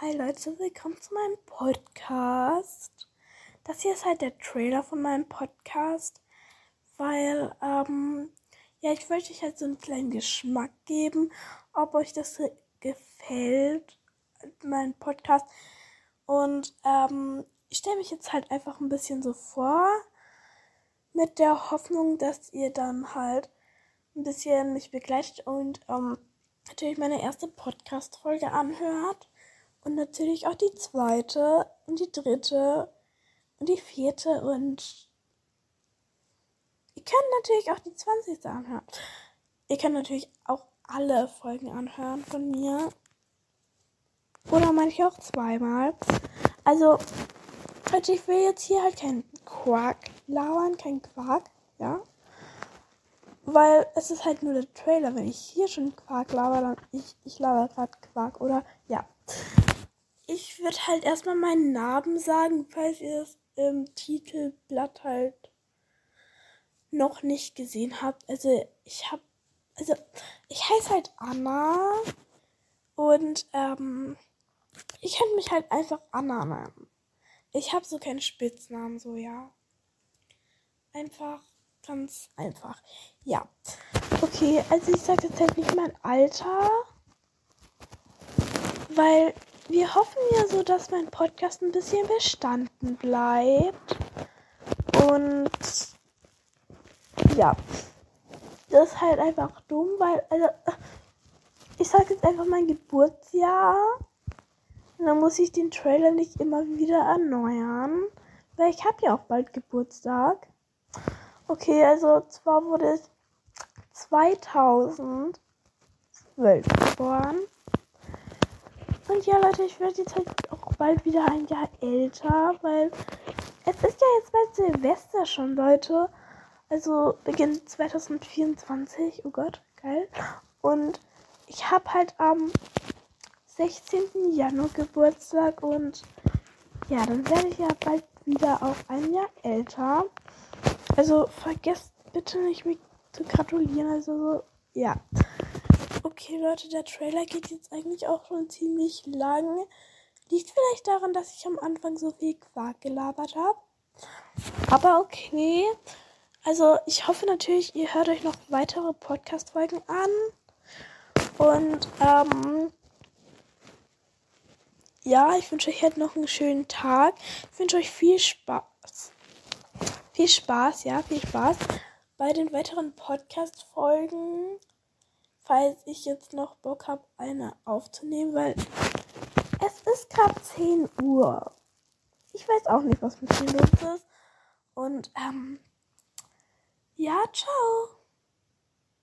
Hi Leute, willkommen zu meinem Podcast. Das hier ist halt der Trailer von meinem Podcast, weil, ähm, ja, ich wollte euch halt so einen kleinen Geschmack geben, ob euch das gefällt, mein Podcast. Und, ähm, ich stelle mich jetzt halt einfach ein bisschen so vor, mit der Hoffnung, dass ihr dann halt ein bisschen mich begleitet und, ähm, natürlich meine erste Podcast-Folge anhört. Und natürlich auch die zweite und die dritte und die vierte und ihr könnt natürlich auch die 20. anhören. Ihr könnt natürlich auch alle Folgen anhören von mir. Oder manche auch zweimal. Also, Leute, ich will jetzt hier halt keinen Quark labern, kein Quark, ja. Weil es ist halt nur der Trailer. Wenn ich hier schon Quark laber, dann ich, ich laber gerade Quark, oder? Ja ich würde halt erstmal meinen Namen sagen, falls ihr es im Titelblatt halt noch nicht gesehen habt. Also ich habe, also ich heiße halt Anna und ähm, ich könnte mich halt einfach Anna nennen. Ich habe so keinen Spitznamen, so ja. Einfach, ganz einfach. Ja. Okay, also ich sage jetzt halt nicht mein Alter, weil wir hoffen ja so, dass mein Podcast ein bisschen bestanden bleibt. Und ja, das ist halt einfach dumm, weil, also, ich sage jetzt einfach mein Geburtsjahr. Und dann muss ich den Trailer nicht immer wieder erneuern, weil ich habe ja auch bald Geburtstag. Okay, also zwar wurde es 2012 geboren. Ja, Leute, ich werde jetzt halt auch bald wieder ein Jahr älter, weil es ist ja jetzt bald Silvester schon, Leute. Also Beginn 2024. Oh Gott, geil. Und ich habe halt am 16. Januar Geburtstag und ja, dann werde ich ja bald wieder auch ein Jahr älter. Also vergesst bitte nicht mich zu gratulieren. Also so, ja. Okay, Leute, der Trailer geht jetzt eigentlich auch schon ziemlich lang. Liegt vielleicht daran, dass ich am Anfang so viel Quark gelabert habe. Aber okay. Also, ich hoffe natürlich, ihr hört euch noch weitere Podcast-Folgen an. Und, ähm, ja, ich wünsche euch halt noch einen schönen Tag. Ich wünsche euch viel Spaß. Viel Spaß, ja, viel Spaß bei den weiteren Podcast-Folgen falls ich jetzt noch Bock habe, eine aufzunehmen, weil es ist gerade 10 Uhr. Ich weiß auch nicht, was mit mir los ist. Und ähm, ja, ciao.